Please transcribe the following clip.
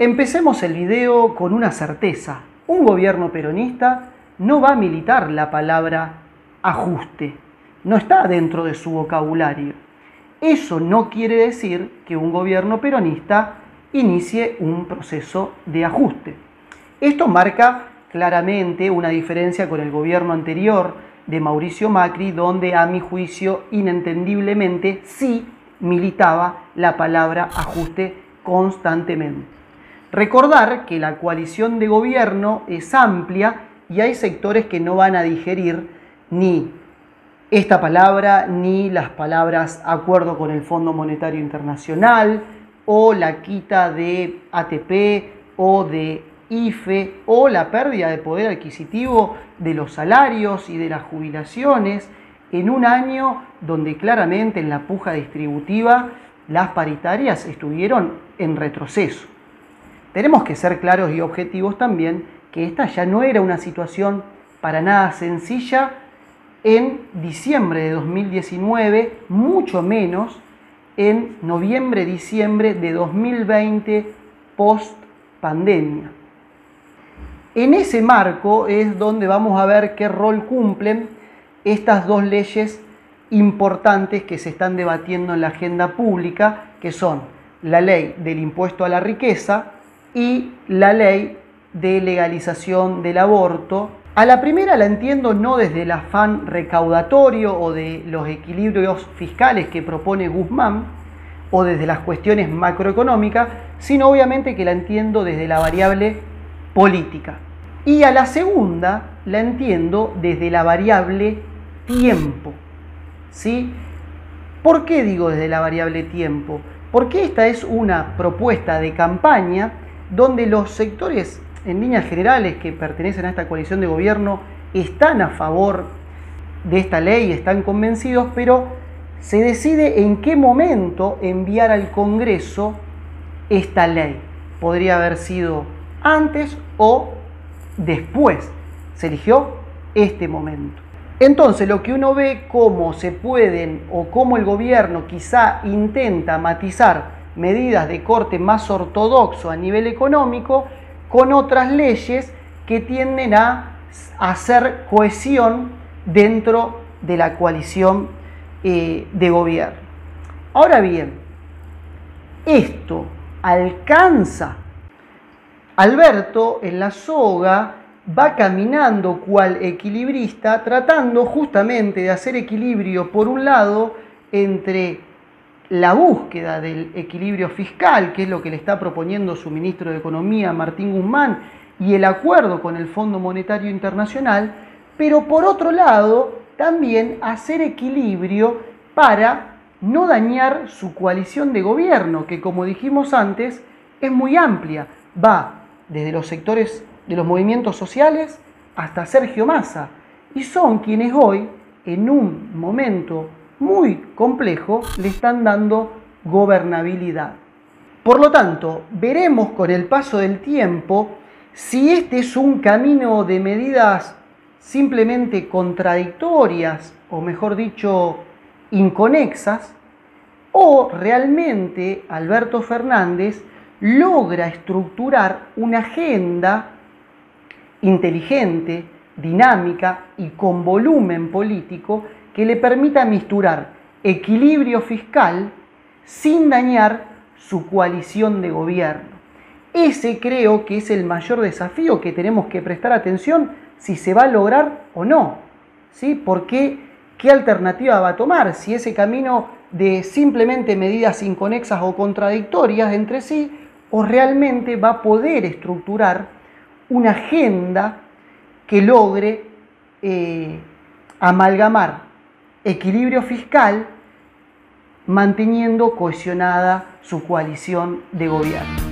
Empecemos el video con una certeza. Un gobierno peronista no va a militar la palabra ajuste. No está dentro de su vocabulario. Eso no quiere decir que un gobierno peronista inicie un proceso de ajuste. Esto marca claramente una diferencia con el gobierno anterior de Mauricio Macri, donde a mi juicio inentendiblemente sí militaba la palabra ajuste constantemente. Recordar que la coalición de gobierno es amplia y hay sectores que no van a digerir ni esta palabra ni las palabras acuerdo con el Fondo Monetario Internacional o la quita de ATP o de IFE o la pérdida de poder adquisitivo de los salarios y de las jubilaciones en un año donde claramente en la puja distributiva las paritarias estuvieron en retroceso. Tenemos que ser claros y objetivos también que esta ya no era una situación para nada sencilla en diciembre de 2019, mucho menos en noviembre-diciembre de 2020 post pandemia. En ese marco es donde vamos a ver qué rol cumplen estas dos leyes importantes que se están debatiendo en la agenda pública, que son la ley del impuesto a la riqueza y la ley de legalización del aborto. A la primera la entiendo no desde el afán recaudatorio o de los equilibrios fiscales que propone Guzmán o desde las cuestiones macroeconómicas, sino obviamente que la entiendo desde la variable política. Y a la segunda la entiendo desde la variable tiempo. ¿Sí? ¿Por qué digo desde la variable tiempo? Porque esta es una propuesta de campaña donde los sectores en líneas generales que pertenecen a esta coalición de gobierno están a favor de esta ley, están convencidos, pero se decide en qué momento enviar al Congreso esta ley. Podría haber sido antes o después. Se eligió este momento. Entonces, lo que uno ve cómo se pueden o cómo el gobierno quizá intenta matizar medidas de corte más ortodoxo a nivel económico con otras leyes que tienden a hacer cohesión dentro de la coalición eh, de gobierno. Ahora bien, esto alcanza. Alberto en la soga va caminando cual equilibrista, tratando justamente de hacer equilibrio, por un lado, entre la búsqueda del equilibrio fiscal, que es lo que le está proponiendo su ministro de Economía, Martín Guzmán, y el acuerdo con el Fondo Monetario Internacional, pero por otro lado, también hacer equilibrio para no dañar su coalición de gobierno, que como dijimos antes, es muy amplia. Va desde los sectores de los movimientos sociales hasta Sergio Massa, y son quienes hoy, en un momento muy complejo, le están dando gobernabilidad. Por lo tanto, veremos con el paso del tiempo si este es un camino de medidas simplemente contradictorias, o mejor dicho, inconexas, o realmente Alberto Fernández logra estructurar una agenda inteligente, dinámica y con volumen político que le permita misturar equilibrio fiscal sin dañar su coalición de gobierno. Ese creo que es el mayor desafío que tenemos que prestar atención si se va a lograr o no. ¿Sí? ¿Por qué? ¿Qué alternativa va a tomar? Si ese camino de simplemente medidas inconexas o contradictorias entre sí, o realmente va a poder estructurar una agenda que logre eh, amalgamar equilibrio fiscal manteniendo cohesionada su coalición de gobierno.